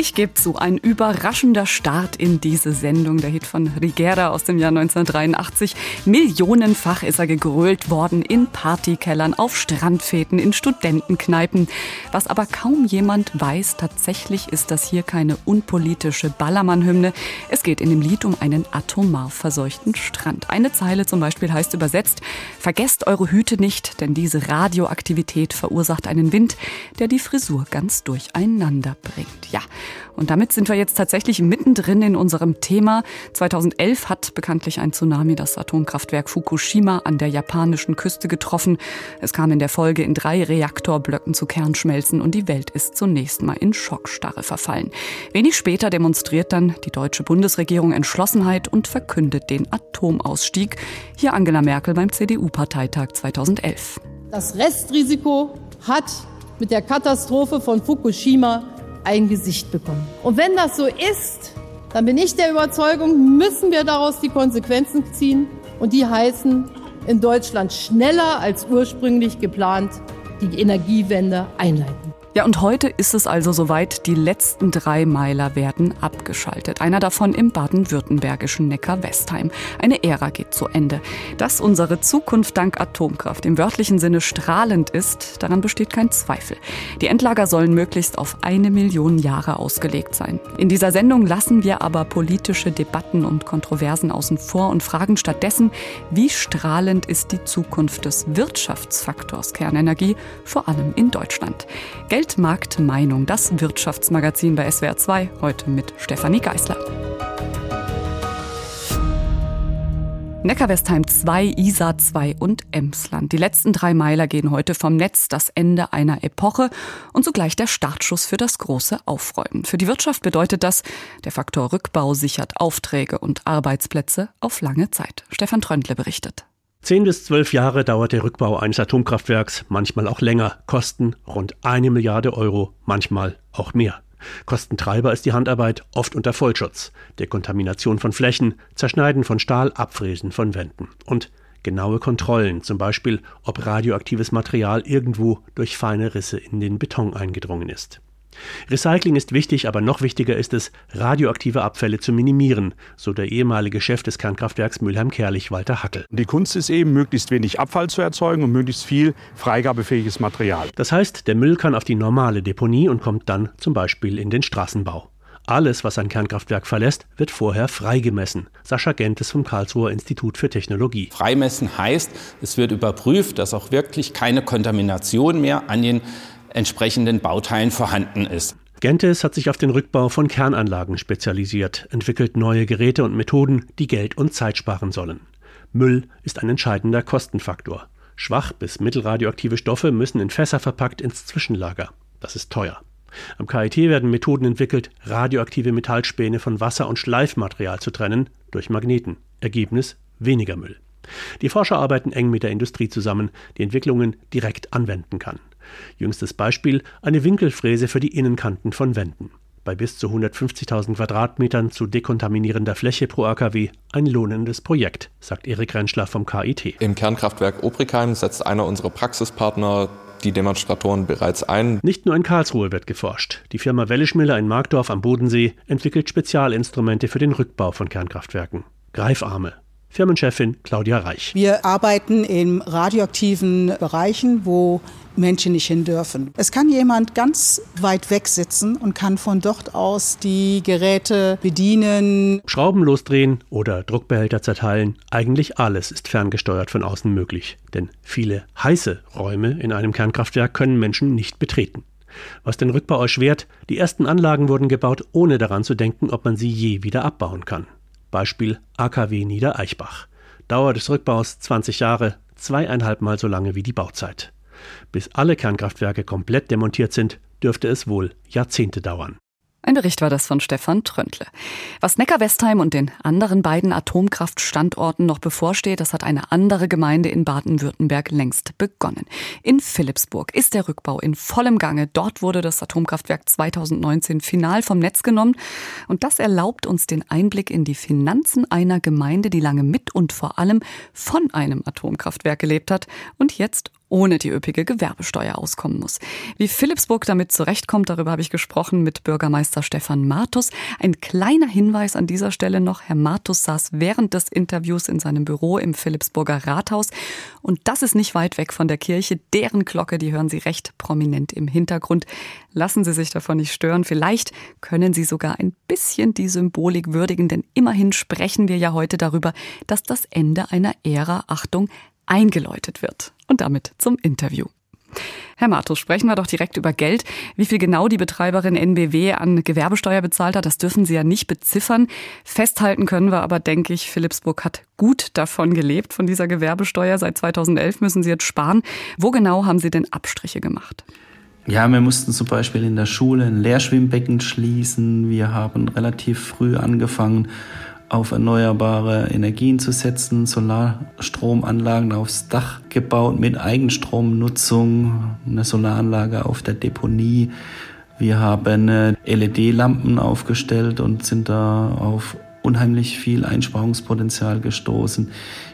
Ich gebe zu, ein überraschender Start in diese Sendung. Der Hit von Rigera aus dem Jahr 1983. Millionenfach ist er gegrölt worden in Partykellern, auf Strandfäden, in Studentenkneipen. Was aber kaum jemand weiß, tatsächlich ist das hier keine unpolitische Ballermann-Hymne. Es geht in dem Lied um einen atomar verseuchten Strand. Eine Zeile zum Beispiel heißt übersetzt, vergesst eure Hüte nicht, denn diese Radioaktivität verursacht einen Wind, der die Frisur ganz durcheinander bringt. Ja, und damit sind wir jetzt tatsächlich mittendrin in unserem Thema. 2011 hat bekanntlich ein Tsunami das Atomkraftwerk Fukushima an der japanischen Küste getroffen. Es kam in der Folge in drei Reaktorblöcken zu Kernschmelzen und die Welt ist zunächst mal in Schockstarre verfallen. Wenig später demonstriert dann die deutsche Bundesregierung Entschlossenheit und verkündet den Atomausstieg. Hier Angela Merkel beim CDU-Parteitag 2011. Das Restrisiko hat mit der Katastrophe von Fukushima ein Gesicht bekommen. Und wenn das so ist, dann bin ich der Überzeugung, müssen wir daraus die Konsequenzen ziehen. Und die heißen, in Deutschland schneller als ursprünglich geplant die Energiewende einleiten. Ja, und heute ist es also soweit, die letzten drei Meiler werden abgeschaltet. Einer davon im baden-württembergischen Neckar-Westheim. Eine Ära geht zu Ende. Dass unsere Zukunft dank Atomkraft im wörtlichen Sinne strahlend ist, daran besteht kein Zweifel. Die Endlager sollen möglichst auf eine Million Jahre ausgelegt sein. In dieser Sendung lassen wir aber politische Debatten und Kontroversen außen vor und fragen stattdessen, wie strahlend ist die Zukunft des Wirtschaftsfaktors Kernenergie, vor allem in Deutschland. Geld Meinung, das Wirtschaftsmagazin bei SWR 2, heute mit Stefanie Geißler. Neckarwestheim 2, Isar 2 und Emsland. Die letzten drei Meiler gehen heute vom Netz, das Ende einer Epoche und zugleich der Startschuss für das große Aufräumen. Für die Wirtschaft bedeutet das, der Faktor Rückbau sichert Aufträge und Arbeitsplätze auf lange Zeit. Stefan Tröndle berichtet. Zehn bis zwölf Jahre dauert der Rückbau eines Atomkraftwerks, manchmal auch länger, Kosten rund eine Milliarde Euro, manchmal auch mehr. Kostentreiber ist die Handarbeit, oft unter Vollschutz, Dekontamination von Flächen, Zerschneiden von Stahl, Abfräsen von Wänden und genaue Kontrollen, zum Beispiel ob radioaktives Material irgendwo durch feine Risse in den Beton eingedrungen ist. Recycling ist wichtig, aber noch wichtiger ist es, radioaktive Abfälle zu minimieren, so der ehemalige Chef des Kernkraftwerks Mülheim-Kerlich, Walter Hackel. Die Kunst ist eben, möglichst wenig Abfall zu erzeugen und möglichst viel freigabefähiges Material. Das heißt, der Müll kann auf die normale Deponie und kommt dann zum Beispiel in den Straßenbau. Alles, was ein Kernkraftwerk verlässt, wird vorher freigemessen. Sascha Gentes vom Karlsruher Institut für Technologie. Freimessen heißt, es wird überprüft, dass auch wirklich keine Kontamination mehr an den entsprechenden Bauteilen vorhanden ist. Gentes hat sich auf den Rückbau von Kernanlagen spezialisiert, entwickelt neue Geräte und Methoden, die Geld und Zeit sparen sollen. Müll ist ein entscheidender Kostenfaktor. Schwach bis mittelradioaktive Stoffe müssen in Fässer verpackt ins Zwischenlager. Das ist teuer. Am KIT werden Methoden entwickelt, radioaktive Metallspäne von Wasser- und Schleifmaterial zu trennen durch Magneten. Ergebnis weniger Müll. Die Forscher arbeiten eng mit der Industrie zusammen, die Entwicklungen direkt anwenden kann. Jüngstes Beispiel eine Winkelfräse für die Innenkanten von Wänden. Bei bis zu 150.000 Quadratmetern zu dekontaminierender Fläche pro AKW ein lohnendes Projekt, sagt Erik Rentschler vom KIT. Im Kernkraftwerk Obrigheim setzt einer unserer Praxispartner die Demonstratoren bereits ein. Nicht nur in Karlsruhe wird geforscht. Die Firma Wellischmiller in Markdorf am Bodensee entwickelt Spezialinstrumente für den Rückbau von Kernkraftwerken. Greifarme, Firmenchefin Claudia Reich. Wir arbeiten in radioaktiven Bereichen, wo Menschen nicht hin dürfen. Es kann jemand ganz weit weg sitzen und kann von dort aus die Geräte bedienen. Schrauben losdrehen oder Druckbehälter zerteilen. Eigentlich alles ist ferngesteuert von außen möglich. Denn viele heiße Räume in einem Kernkraftwerk können Menschen nicht betreten. Was den Rückbau erschwert, die ersten Anlagen wurden gebaut, ohne daran zu denken, ob man sie je wieder abbauen kann. Beispiel AKW Niedereichbach. Dauer des Rückbaus 20 Jahre, zweieinhalb Mal so lange wie die Bauzeit. Bis alle Kernkraftwerke komplett demontiert sind, dürfte es wohl Jahrzehnte dauern. Ein Bericht war das von Stefan Tröntle. Was Neckar-Westheim und den anderen beiden Atomkraftstandorten noch bevorsteht, das hat eine andere Gemeinde in Baden-Württemberg längst begonnen. In Philipsburg ist der Rückbau in vollem Gange. Dort wurde das Atomkraftwerk 2019 final vom Netz genommen. Und das erlaubt uns den Einblick in die Finanzen einer Gemeinde, die lange mit und vor allem von einem Atomkraftwerk gelebt hat und jetzt ohne die üppige Gewerbesteuer auskommen muss. Wie Philipsburg damit zurechtkommt, darüber habe ich gesprochen mit Bürgermeister Stefan Martus. Ein kleiner Hinweis an dieser Stelle noch. Herr Martus saß während des Interviews in seinem Büro im Philipsburger Rathaus. Und das ist nicht weit weg von der Kirche. Deren Glocke, die hören Sie recht prominent im Hintergrund. Lassen Sie sich davon nicht stören. Vielleicht können Sie sogar ein bisschen die Symbolik würdigen, denn immerhin sprechen wir ja heute darüber, dass das Ende einer Ära, Achtung, eingeläutet wird. Und damit zum Interview. Herr Martus, sprechen wir doch direkt über Geld. Wie viel genau die Betreiberin NBW an Gewerbesteuer bezahlt hat, das dürfen Sie ja nicht beziffern. Festhalten können wir aber, denke ich, Philipsburg hat gut davon gelebt, von dieser Gewerbesteuer. Seit 2011 müssen Sie jetzt sparen. Wo genau haben Sie denn Abstriche gemacht? Ja, wir mussten zum Beispiel in der Schule ein Leerschwimmbecken schließen. Wir haben relativ früh angefangen, auf erneuerbare Energien zu setzen, Solarstromanlagen aufs Dach gebaut mit Eigenstromnutzung, eine Solaranlage auf der Deponie. Wir haben äh, LED-Lampen aufgestellt und sind da auf unheimlich viel Einsparungspotenzial gestoßen.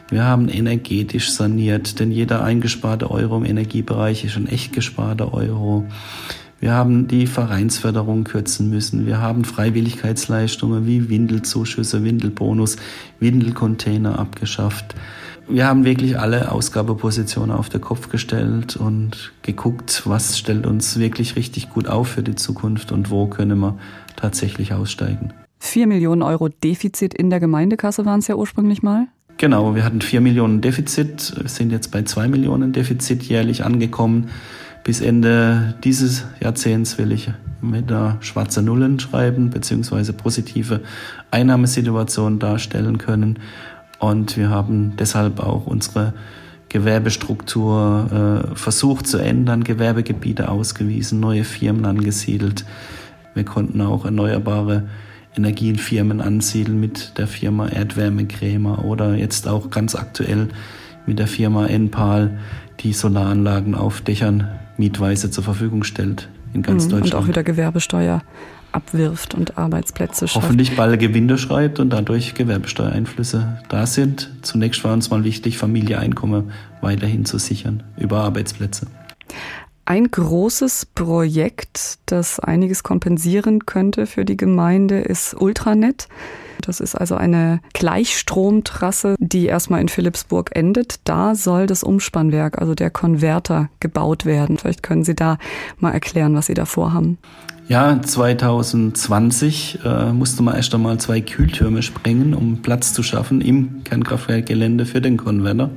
Wir haben energetisch saniert, denn jeder eingesparte Euro im Energiebereich ist ein echt gesparter Euro. Wir haben die Vereinsförderung kürzen müssen. Wir haben Freiwilligkeitsleistungen wie Windelzuschüsse, Windelbonus, Windelcontainer abgeschafft. Wir haben wirklich alle Ausgabepositionen auf den Kopf gestellt und geguckt, was stellt uns wirklich richtig gut auf für die Zukunft und wo können wir tatsächlich aussteigen. Vier Millionen Euro Defizit in der Gemeindekasse waren es ja ursprünglich mal. Genau, wir hatten vier Millionen Defizit, sind jetzt bei zwei Millionen Defizit jährlich angekommen. Bis Ende dieses Jahrzehnts will ich mit der schwarze Nullen schreiben, beziehungsweise positive Einnahmesituation darstellen können. Und wir haben deshalb auch unsere Gewerbestruktur äh, versucht zu ändern, Gewerbegebiete ausgewiesen, neue Firmen angesiedelt. Wir konnten auch erneuerbare Energienfirmen ansiedeln mit der Firma Erdwärme Krämer oder jetzt auch ganz aktuell mit der Firma Enpal, die Solaranlagen auf Dächern mietweise zur Verfügung stellt in ganz mhm, Deutschland. Und auch wieder Gewerbesteuer abwirft und Arbeitsplätze schafft. Hoffentlich bald Gewinde schreibt und dadurch Gewerbesteuereinflüsse da sind. Zunächst war uns mal wichtig, Familieeinkommen weiterhin zu sichern über Arbeitsplätze. Ein großes Projekt, das einiges kompensieren könnte für die Gemeinde, ist Ultranet. Das ist also eine Gleichstromtrasse, die erstmal in Philipsburg endet. Da soll das Umspannwerk, also der Konverter, gebaut werden. Vielleicht können Sie da mal erklären, was Sie da vorhaben. Ja, 2020 äh, musste man erst einmal zwei Kühltürme sprengen, um Platz zu schaffen im Kernkraftwerkgelände für den Konverter.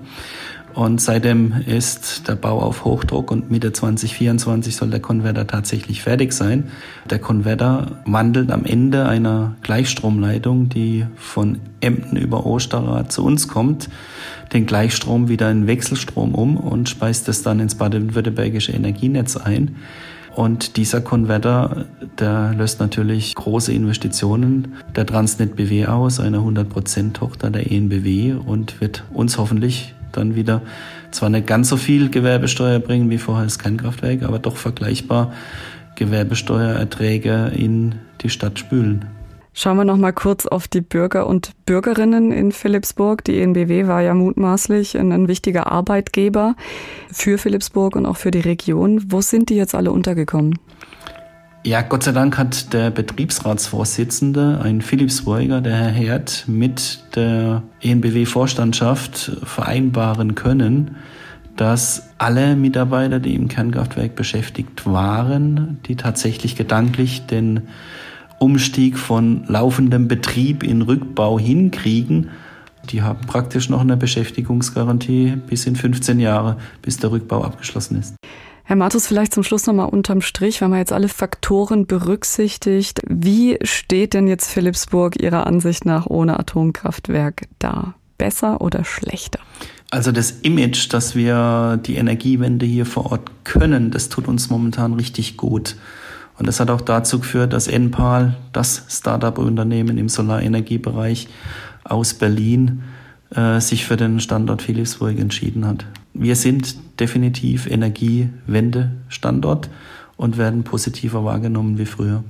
Und seitdem ist der Bau auf Hochdruck und Mitte 2024 soll der Konverter tatsächlich fertig sein. Der Konverter wandelt am Ende einer Gleichstromleitung, die von Emden über Osterrad zu uns kommt, den Gleichstrom wieder in Wechselstrom um und speist es dann ins baden-württembergische Energienetz ein. Und dieser Konverter, der löst natürlich große Investitionen der Transnet BW aus, einer 100% Tochter der ENBW und wird uns hoffentlich dann wieder zwar nicht ganz so viel Gewerbesteuer bringen wie vorher das Kernkraftwerk, aber doch vergleichbar Gewerbesteuererträge in die Stadt spülen. Schauen wir noch mal kurz auf die Bürger und Bürgerinnen in Philipsburg. Die ENBW war ja mutmaßlich ein wichtiger Arbeitgeber für Philipsburg und auch für die Region. Wo sind die jetzt alle untergekommen? Ja, Gott sei Dank hat der Betriebsratsvorsitzende, ein Philipsburger, der Herr Herd, mit der ENBW-Vorstandschaft vereinbaren können, dass alle Mitarbeiter, die im Kernkraftwerk beschäftigt waren, die tatsächlich gedanklich den Umstieg von laufendem Betrieb in Rückbau hinkriegen, die haben praktisch noch eine Beschäftigungsgarantie bis in 15 Jahre, bis der Rückbau abgeschlossen ist. Herr Martus, vielleicht zum Schluss nochmal unterm Strich, wenn man jetzt alle Faktoren berücksichtigt. Wie steht denn jetzt Philipsburg Ihrer Ansicht nach ohne Atomkraftwerk da? Besser oder schlechter? Also das Image, dass wir die Energiewende hier vor Ort können, das tut uns momentan richtig gut. Und das hat auch dazu geführt, dass Enpal, das Startup-Unternehmen im Solarenergiebereich aus Berlin, äh, sich für den Standort Philipsburg entschieden hat. Wir sind definitiv Energiewende-Standort und werden positiver wahrgenommen wie früher.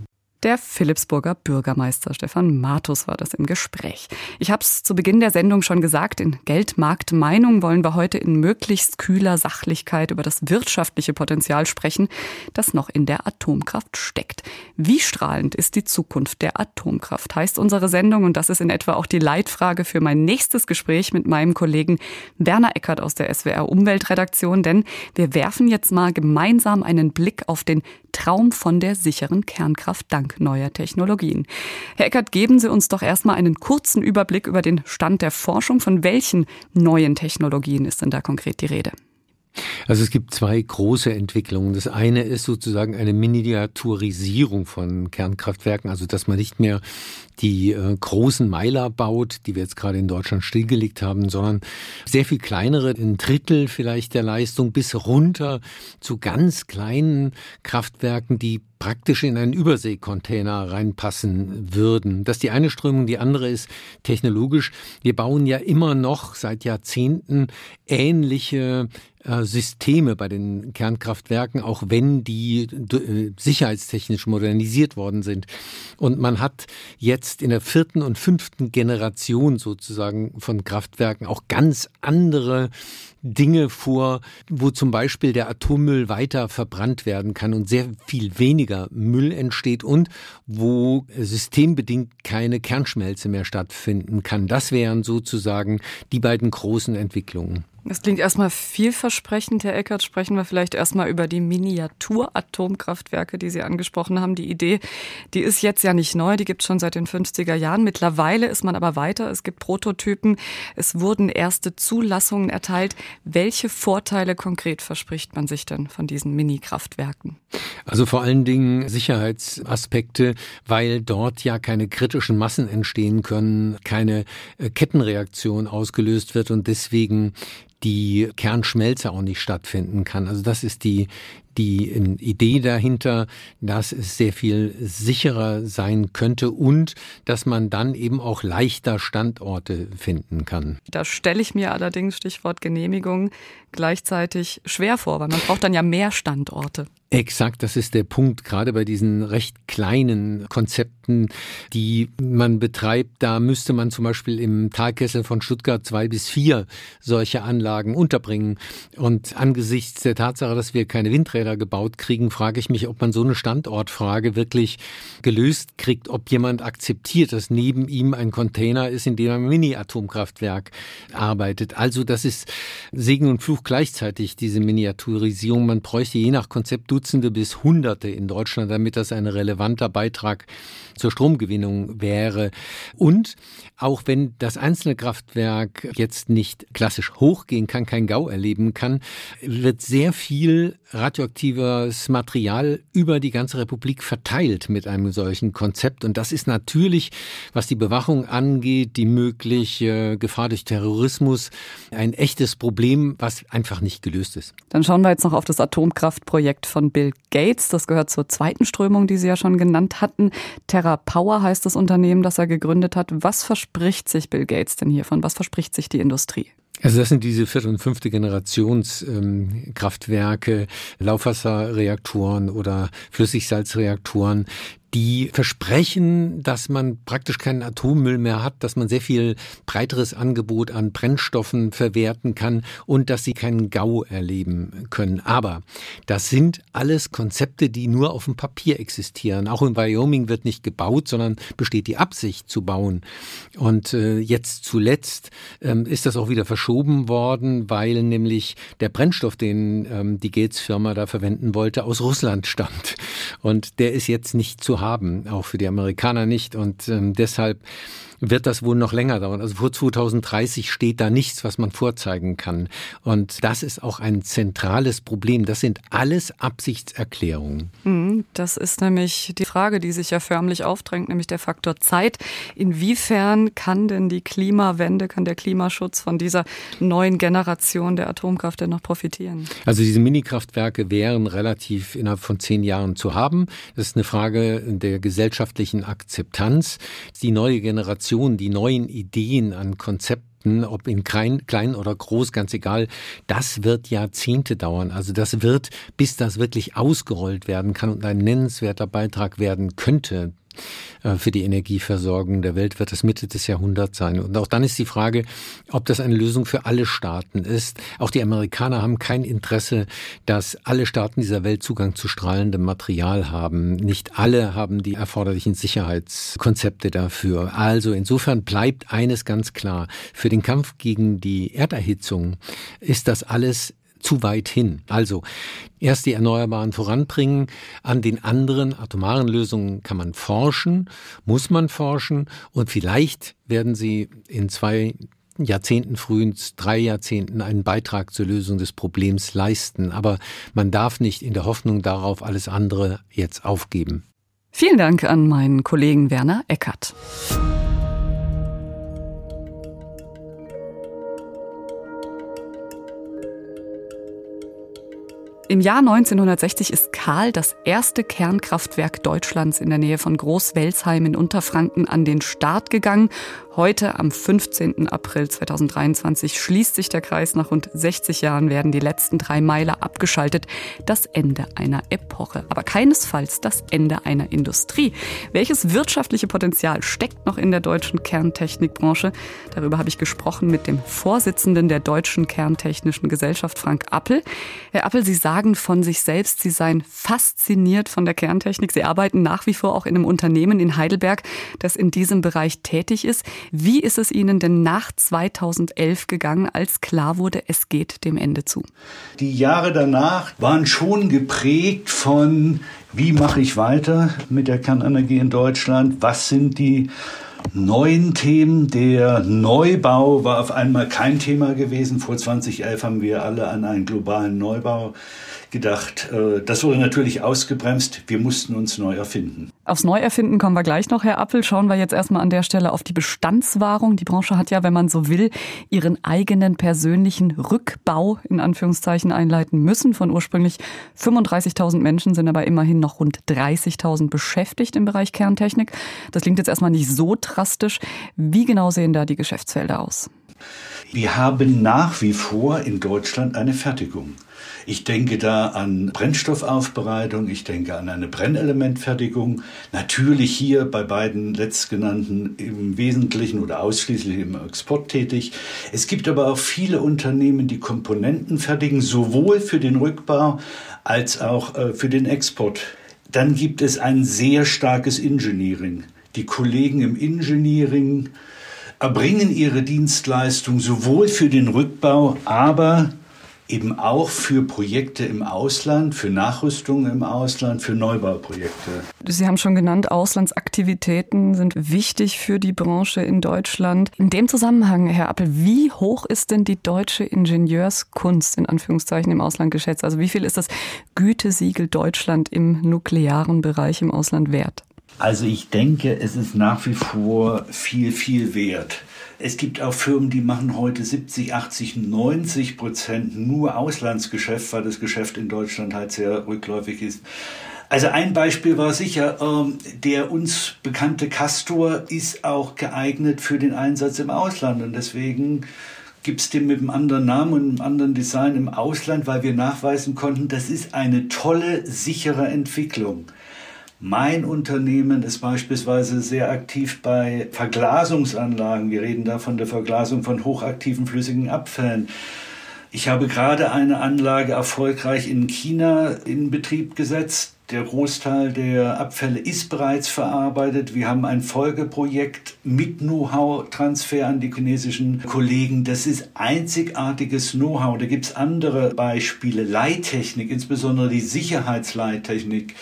Der Philipsburger Bürgermeister Stefan Matus war das im Gespräch. Ich habe es zu Beginn der Sendung schon gesagt, in Geldmarkt Meinung wollen wir heute in möglichst kühler Sachlichkeit über das wirtschaftliche Potenzial sprechen, das noch in der Atomkraft steckt. Wie strahlend ist die Zukunft der Atomkraft, heißt unsere Sendung und das ist in etwa auch die Leitfrage für mein nächstes Gespräch mit meinem Kollegen Werner Eckert aus der SWR Umweltredaktion, denn wir werfen jetzt mal gemeinsam einen Blick auf den Traum von der sicheren Kernkraft dank neuer Technologien. Herr Eckert, geben Sie uns doch erstmal einen kurzen Überblick über den Stand der Forschung. Von welchen neuen Technologien ist denn da konkret die Rede? Also es gibt zwei große Entwicklungen. Das eine ist sozusagen eine Miniaturisierung von Kernkraftwerken, also dass man nicht mehr die äh, großen Meiler baut, die wir jetzt gerade in Deutschland stillgelegt haben, sondern sehr viel kleinere, ein Drittel vielleicht der Leistung bis runter zu ganz kleinen Kraftwerken, die praktisch in einen Überseekontainer reinpassen würden. Das ist die eine Strömung. Die andere ist technologisch. Wir bauen ja immer noch seit Jahrzehnten ähnliche äh, Systeme bei den Kernkraftwerken, auch wenn die äh, sicherheitstechnisch modernisiert worden sind. Und man hat jetzt in der vierten und fünften Generation sozusagen von Kraftwerken auch ganz andere Dinge vor, wo zum Beispiel der Atommüll weiter verbrannt werden kann und sehr viel weniger Müll entsteht und wo systembedingt keine Kernschmelze mehr stattfinden kann. Das wären sozusagen die beiden großen Entwicklungen. Das klingt erstmal vielversprechend, Herr Eckert. Sprechen wir vielleicht erstmal über die Miniatur-Atomkraftwerke, die Sie angesprochen haben. Die Idee, die ist jetzt ja nicht neu, die gibt es schon seit den 50er Jahren. Mittlerweile ist man aber weiter. Es gibt Prototypen. Es wurden erste Zulassungen erteilt. Welche Vorteile konkret verspricht man sich denn von diesen Mini-Kraftwerken? Also vor allen Dingen Sicherheitsaspekte, weil dort ja keine kritischen Massen entstehen können, keine äh, Kettenreaktion ausgelöst wird und deswegen die Kernschmelze auch nicht stattfinden kann. Also das ist die, die Idee dahinter, dass es sehr viel sicherer sein könnte und dass man dann eben auch leichter Standorte finden kann. Da stelle ich mir allerdings Stichwort Genehmigung gleichzeitig schwer vor, weil man braucht dann ja mehr Standorte. Exakt, das ist der Punkt, gerade bei diesen recht kleinen Konzepten, die man betreibt. Da müsste man zum Beispiel im Talkessel von Stuttgart zwei bis vier solche Anlagen unterbringen. Und angesichts der Tatsache, dass wir keine Windräder gebaut kriegen, frage ich mich, ob man so eine Standortfrage wirklich gelöst kriegt, ob jemand akzeptiert, dass neben ihm ein Container ist, in dem ein Mini-Atomkraftwerk arbeitet. Also das ist Segen und Fluch gleichzeitig, diese Miniaturisierung. Man bräuchte je nach Konzept Dutzende bis Hunderte in Deutschland, damit das ein relevanter Beitrag zur Stromgewinnung wäre. Und auch wenn das einzelne Kraftwerk jetzt nicht klassisch hochgehen kann, kein GAU erleben kann, wird sehr viel radioaktives Material über die ganze Republik verteilt mit einem solchen Konzept. Und das ist natürlich, was die Bewachung angeht, die mögliche Gefahr durch Terrorismus, ein echtes Problem, was einfach nicht gelöst ist. Dann schauen wir jetzt noch auf das Atomkraftprojekt Bill Gates. Das gehört zur zweiten Strömung, die Sie ja schon genannt hatten. Terra Power heißt das Unternehmen, das er gegründet hat. Was verspricht sich Bill Gates denn hiervon? Was verspricht sich die Industrie? Also das sind diese vierte und fünfte Generationskraftwerke, ähm, Laufwasserreaktoren oder Flüssigsalzreaktoren, die versprechen, dass man praktisch keinen Atommüll mehr hat, dass man sehr viel breiteres Angebot an Brennstoffen verwerten kann und dass sie keinen GAU erleben können. Aber das sind alles Konzepte, die nur auf dem Papier existieren. Auch in Wyoming wird nicht gebaut, sondern besteht die Absicht zu bauen. Und äh, jetzt zuletzt ähm, ist das auch wieder verschoben worden, weil nämlich der Brennstoff, den ähm, die Gates-Firma da verwenden wollte, aus Russland stammt. Und der ist jetzt nicht zu haben, auch für die Amerikaner nicht. Und ähm, deshalb wird das wohl noch länger dauern. Also vor 2030 steht da nichts, was man vorzeigen kann. Und das ist auch ein zentrales Problem. Das sind alles Absichtserklärungen. Mhm, das ist nämlich die Frage, die sich ja förmlich aufdrängt, nämlich der Faktor Zeit. Inwiefern kann denn die Klimawende, kann der Klimaschutz von dieser neuen Generation der Atomkraft denn noch profitieren? Also diese Minikraftwerke wären relativ innerhalb von zehn Jahren zu haben. Das ist eine Frage der gesellschaftlichen Akzeptanz. Die neue Generation, die neuen Ideen an Konzepten, ob in klein, klein oder groß, ganz egal, das wird Jahrzehnte dauern. Also das wird, bis das wirklich ausgerollt werden kann und ein nennenswerter Beitrag werden könnte für die Energieversorgung der Welt wird es Mitte des Jahrhunderts sein. Und auch dann ist die Frage, ob das eine Lösung für alle Staaten ist. Auch die Amerikaner haben kein Interesse, dass alle Staaten dieser Welt Zugang zu strahlendem Material haben. Nicht alle haben die erforderlichen Sicherheitskonzepte dafür. Also insofern bleibt eines ganz klar. Für den Kampf gegen die Erderhitzung ist das alles zu weit hin. Also erst die Erneuerbaren voranbringen, an den anderen atomaren Lösungen kann man forschen, muss man forschen und vielleicht werden sie in zwei Jahrzehnten, frühens drei Jahrzehnten einen Beitrag zur Lösung des Problems leisten. Aber man darf nicht in der Hoffnung darauf alles andere jetzt aufgeben. Vielen Dank an meinen Kollegen Werner Eckert. Im Jahr 1960 ist Karl das erste Kernkraftwerk Deutschlands in der Nähe von Großwelsheim in Unterfranken an den Start gegangen Heute, am 15. April 2023, schließt sich der Kreis. Nach rund 60 Jahren werden die letzten drei Meiler abgeschaltet. Das Ende einer Epoche, aber keinesfalls das Ende einer Industrie. Welches wirtschaftliche Potenzial steckt noch in der deutschen Kerntechnikbranche? Darüber habe ich gesprochen mit dem Vorsitzenden der Deutschen Kerntechnischen Gesellschaft, Frank Appel. Herr Appel, Sie sagen von sich selbst, Sie seien fasziniert von der Kerntechnik. Sie arbeiten nach wie vor auch in einem Unternehmen in Heidelberg, das in diesem Bereich tätig ist. Wie ist es Ihnen denn nach 2011 gegangen, als klar wurde, es geht dem Ende zu? Die Jahre danach waren schon geprägt von, wie mache ich weiter mit der Kernenergie in Deutschland? Was sind die neuen Themen. Der Neubau war auf einmal kein Thema gewesen. Vor 2011 haben wir alle an einen globalen Neubau gedacht. Äh, das wurde natürlich ausgebremst. Wir mussten uns neu erfinden. Aufs Neuerfinden kommen wir gleich noch, Herr Appel. Schauen wir jetzt erstmal an der Stelle auf die Bestandswahrung. Die Branche hat ja, wenn man so will, ihren eigenen persönlichen Rückbau in Anführungszeichen einleiten müssen. Von ursprünglich 35.000 Menschen sind aber immerhin noch rund 30.000 beschäftigt im Bereich Kerntechnik. Das klingt jetzt erstmal nicht so drastisch. Wie genau sehen da die Geschäftsfelder aus? Wir haben nach wie vor in Deutschland eine Fertigung. Ich denke da an Brennstoffaufbereitung, ich denke an eine Brennelementfertigung. Natürlich hier bei beiden letztgenannten im Wesentlichen oder ausschließlich im Export tätig. Es gibt aber auch viele Unternehmen, die Komponenten fertigen, sowohl für den Rückbau als auch äh, für den Export. Dann gibt es ein sehr starkes Engineering. Die Kollegen im Engineering erbringen ihre Dienstleistung sowohl für den Rückbau, aber eben auch für Projekte im Ausland, für Nachrüstungen im Ausland, für Neubauprojekte. Sie haben schon genannt, Auslandsaktivitäten sind wichtig für die Branche in Deutschland. In dem Zusammenhang, Herr Appel, wie hoch ist denn die deutsche Ingenieurskunst in Anführungszeichen im Ausland geschätzt? Also wie viel ist das Gütesiegel Deutschland im nuklearen Bereich im Ausland wert? Also ich denke, es ist nach wie vor viel, viel wert. Es gibt auch Firmen, die machen heute 70, 80, 90 Prozent nur Auslandsgeschäft, weil das Geschäft in Deutschland halt sehr rückläufig ist. Also ein Beispiel war sicher, ähm, der uns bekannte Castor ist auch geeignet für den Einsatz im Ausland und deswegen gibt es den mit einem anderen Namen und einem anderen Design im Ausland, weil wir nachweisen konnten, das ist eine tolle, sichere Entwicklung. Mein Unternehmen ist beispielsweise sehr aktiv bei Verglasungsanlagen. Wir reden da von der Verglasung von hochaktiven flüssigen Abfällen. Ich habe gerade eine Anlage erfolgreich in China in Betrieb gesetzt. Der Großteil der Abfälle ist bereits verarbeitet. Wir haben ein Folgeprojekt mit Know-how-Transfer an die chinesischen Kollegen. Das ist einzigartiges Know-how. Da gibt es andere Beispiele. Leittechnik, insbesondere die Sicherheitsleittechnik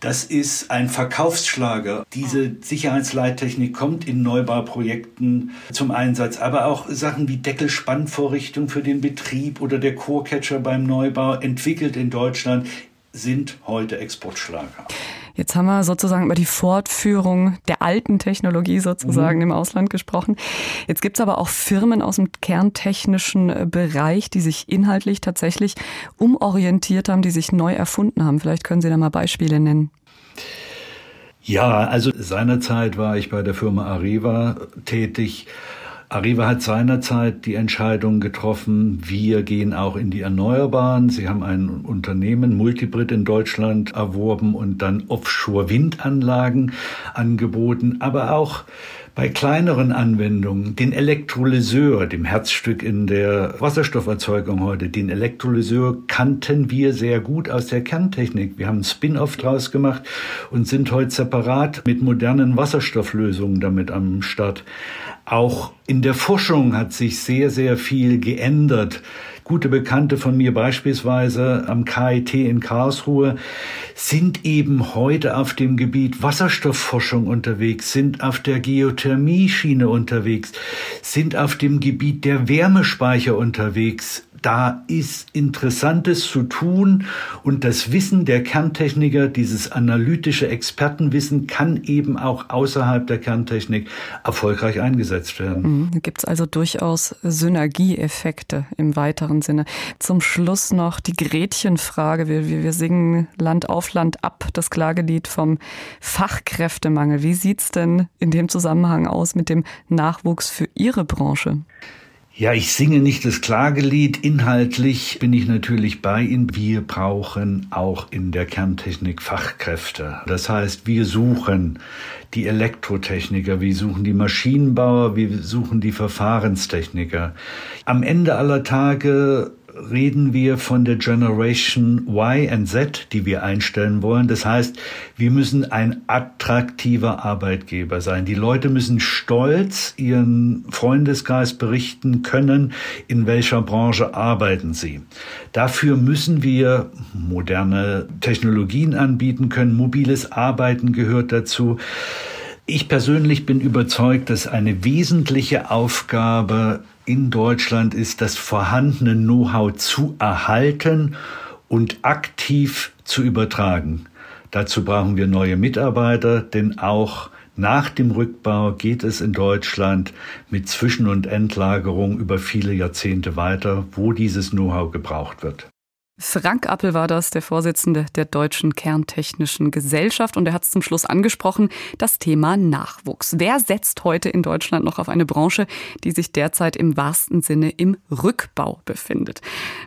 Das ist ein Verkaufsschlager. Diese Sicherheitsleittechnik kommt in Neubauprojekten zum Einsatz, aber auch Sachen wie Deckelspannvorrichtung für den Betrieb oder der Core-Catcher beim Neubau, entwickelt in Deutschland, sind heute Exportschlager. Jetzt haben wir sozusagen über die Fortführung der alten Technologie sozusagen mhm. im Ausland gesprochen. Jetzt gibt es aber auch Firmen aus dem kerntechnischen äh, Bereich, die sich inhaltlich tatsächlich umorientiert haben, die sich neu erfunden haben. Vielleicht können Sie da mal Beispiele nennen. Ja, also seinerzeit war ich bei der Firma Arriva tätig. Arriva hat seinerzeit die Entscheidung getroffen, wir gehen auch in die Erneuerbaren. Sie haben ein Unternehmen, Multibrit in Deutschland, erworben und dann Offshore-Windanlagen angeboten, aber auch bei kleineren Anwendungen, den Elektrolyseur, dem Herzstück in der Wasserstofferzeugung heute, den Elektrolyseur kannten wir sehr gut aus der Kerntechnik. Wir haben einen Spin-off draus gemacht und sind heute separat mit modernen Wasserstofflösungen damit am Start. Auch in der Forschung hat sich sehr, sehr viel geändert. Gute Bekannte von mir beispielsweise am KIT in Karlsruhe sind eben heute auf dem Gebiet Wasserstoffforschung unterwegs, sind auf der Geothermie-Schiene unterwegs, sind auf dem Gebiet der Wärmespeicher unterwegs, da ist Interessantes zu tun und das Wissen der Kerntechniker, dieses analytische Expertenwissen, kann eben auch außerhalb der Kerntechnik erfolgreich eingesetzt werden. Mhm, gibt es also durchaus Synergieeffekte im weiteren Sinne. Zum Schluss noch die Gretchenfrage. Wir, wir singen Land auf Land ab, das Klagelied vom Fachkräftemangel. Wie sieht es denn in dem Zusammenhang aus mit dem Nachwuchs für Ihre Branche? Ja, ich singe nicht das Klagelied. Inhaltlich bin ich natürlich bei Ihnen. Wir brauchen auch in der Kerntechnik Fachkräfte. Das heißt, wir suchen die Elektrotechniker, wir suchen die Maschinenbauer, wir suchen die Verfahrenstechniker. Am Ende aller Tage reden wir von der Generation Y und Z, die wir einstellen wollen. Das heißt, wir müssen ein attraktiver Arbeitgeber sein. Die Leute müssen stolz ihren Freundeskreis berichten können, in welcher Branche arbeiten sie. Dafür müssen wir moderne Technologien anbieten können. Mobiles Arbeiten gehört dazu. Ich persönlich bin überzeugt, dass eine wesentliche Aufgabe in Deutschland ist, das vorhandene Know-how zu erhalten und aktiv zu übertragen. Dazu brauchen wir neue Mitarbeiter, denn auch nach dem Rückbau geht es in Deutschland mit Zwischen- und Endlagerung über viele Jahrzehnte weiter, wo dieses Know-how gebraucht wird. Frank Appel war das, der Vorsitzende der Deutschen Kerntechnischen Gesellschaft. Und er hat es zum Schluss angesprochen, das Thema Nachwuchs. Wer setzt heute in Deutschland noch auf eine Branche, die sich derzeit im wahrsten Sinne im Rückbau befindet?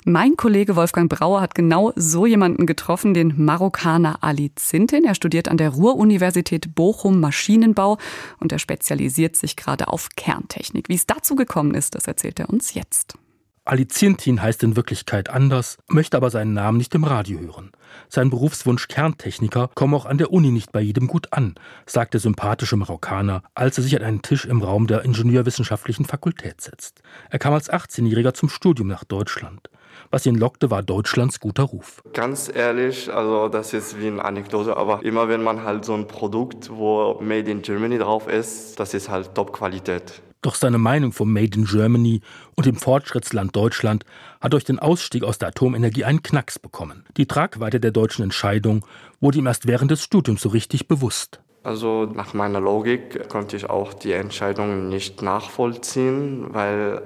Mein Kollege Wolfgang Brauer hat genau so jemanden getroffen, den Marokkaner Ali Zintin. Er studiert an der Ruhr-Universität Bochum Maschinenbau und er spezialisiert sich gerade auf Kerntechnik. Wie es dazu gekommen ist, das erzählt er uns jetzt. Alizintin heißt in Wirklichkeit anders, möchte aber seinen Namen nicht im Radio hören. Sein Berufswunsch Kerntechniker komme auch an der Uni nicht bei jedem gut an, sagt der sympathische Marokkaner, als er sich an einen Tisch im Raum der Ingenieurwissenschaftlichen Fakultät setzt. Er kam als 18-Jähriger zum Studium nach Deutschland. Was ihn lockte, war Deutschlands guter Ruf. Ganz ehrlich, also das ist wie eine Anekdote, aber immer wenn man halt so ein Produkt, wo Made in Germany drauf ist, das ist halt Top-Qualität. Doch seine Meinung vom Made in Germany und dem Fortschrittsland Deutschland hat durch den Ausstieg aus der Atomenergie einen Knacks bekommen. Die Tragweite der deutschen Entscheidung wurde ihm erst während des Studiums so richtig bewusst. Also nach meiner Logik konnte ich auch die Entscheidung nicht nachvollziehen, weil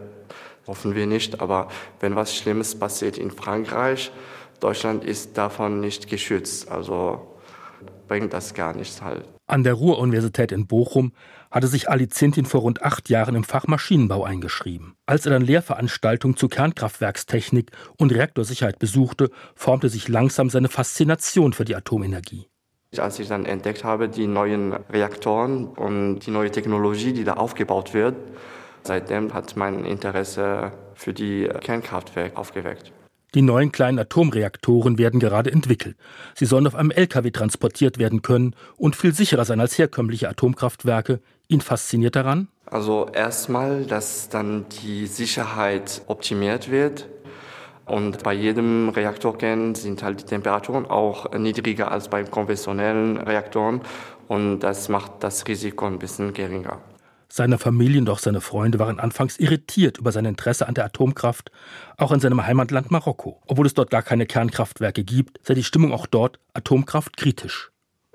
hoffen wir nicht, aber wenn was Schlimmes passiert in Frankreich, Deutschland ist davon nicht geschützt. Also bringt das gar nichts halt. An der Ruhr-Universität in Bochum hatte sich Ali Zintin vor rund acht Jahren im Fach Maschinenbau eingeschrieben. Als er dann Lehrveranstaltungen zu Kernkraftwerkstechnik und Reaktorsicherheit besuchte, formte sich langsam seine Faszination für die Atomenergie. Als ich dann entdeckt habe, die neuen Reaktoren und die neue Technologie, die da aufgebaut wird, seitdem hat mein Interesse für die Kernkraftwerke aufgeweckt. Die neuen kleinen Atomreaktoren werden gerade entwickelt. Sie sollen auf einem LKW transportiert werden können und viel sicherer sein als herkömmliche Atomkraftwerke. Ihn fasziniert daran? Also erstmal, dass dann die Sicherheit optimiert wird. Und bei jedem Reaktorkern sind halt die Temperaturen auch niedriger als bei konventionellen Reaktoren. Und das macht das Risiko ein bisschen geringer. Seine Familie und auch seine Freunde waren anfangs irritiert über sein Interesse an der Atomkraft, auch in seinem Heimatland Marokko. Obwohl es dort gar keine Kernkraftwerke gibt, sei die Stimmung auch dort Atomkraft kritisch.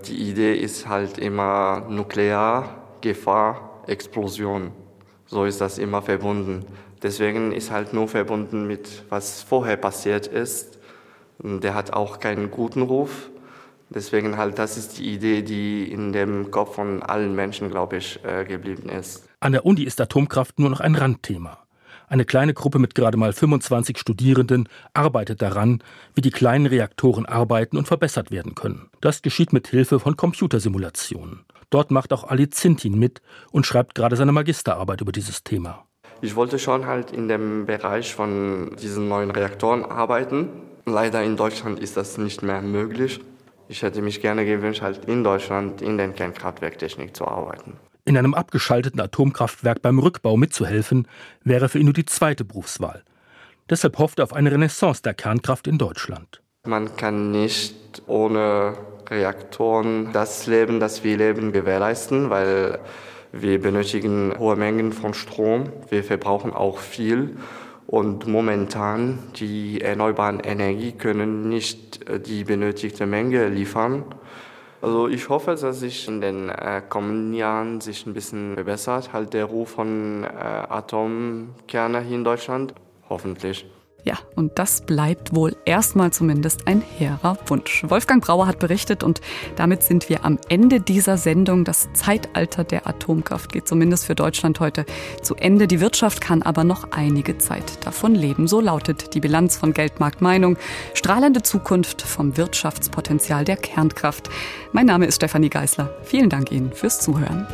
Die Idee ist halt immer Nuklear, Gefahr, Explosion. So ist das immer verbunden. Deswegen ist halt nur verbunden mit, was vorher passiert ist. Der hat auch keinen guten Ruf. Deswegen halt, das ist die Idee, die in dem Kopf von allen Menschen, glaube ich, äh, geblieben ist. An der Uni ist Atomkraft nur noch ein Randthema. Eine kleine Gruppe mit gerade mal 25 Studierenden arbeitet daran, wie die kleinen Reaktoren arbeiten und verbessert werden können. Das geschieht mit Hilfe von Computersimulationen. Dort macht auch Ali Zintin mit und schreibt gerade seine Magisterarbeit über dieses Thema. Ich wollte schon halt in dem Bereich von diesen neuen Reaktoren arbeiten. Leider in Deutschland ist das nicht mehr möglich. Ich hätte mich gerne gewünscht, halt in Deutschland in der Kernkraftwerktechnik zu arbeiten. In einem abgeschalteten Atomkraftwerk beim Rückbau mitzuhelfen, wäre für ihn nur die zweite Berufswahl. Deshalb hofft er auf eine Renaissance der Kernkraft in Deutschland. Man kann nicht ohne Reaktoren das Leben, das wir leben, gewährleisten, weil wir benötigen hohe Mengen von Strom. Wir verbrauchen auch viel. Und momentan die erneuerbaren Energie können nicht äh, die benötigte Menge liefern. Also ich hoffe, dass sich in den äh, kommenden Jahren sich ein bisschen verbessert, halt der Ruf von äh, Atomkerne hier in Deutschland. Hoffentlich. Ja, und das bleibt wohl erstmal zumindest ein hehrer Wunsch. Wolfgang Brauer hat berichtet und damit sind wir am Ende dieser Sendung. Das Zeitalter der Atomkraft geht zumindest für Deutschland heute zu Ende. Die Wirtschaft kann aber noch einige Zeit davon leben. So lautet die Bilanz von Geldmarkt Meinung. Strahlende Zukunft vom Wirtschaftspotenzial der Kernkraft. Mein Name ist Stefanie Geisler. Vielen Dank Ihnen fürs Zuhören.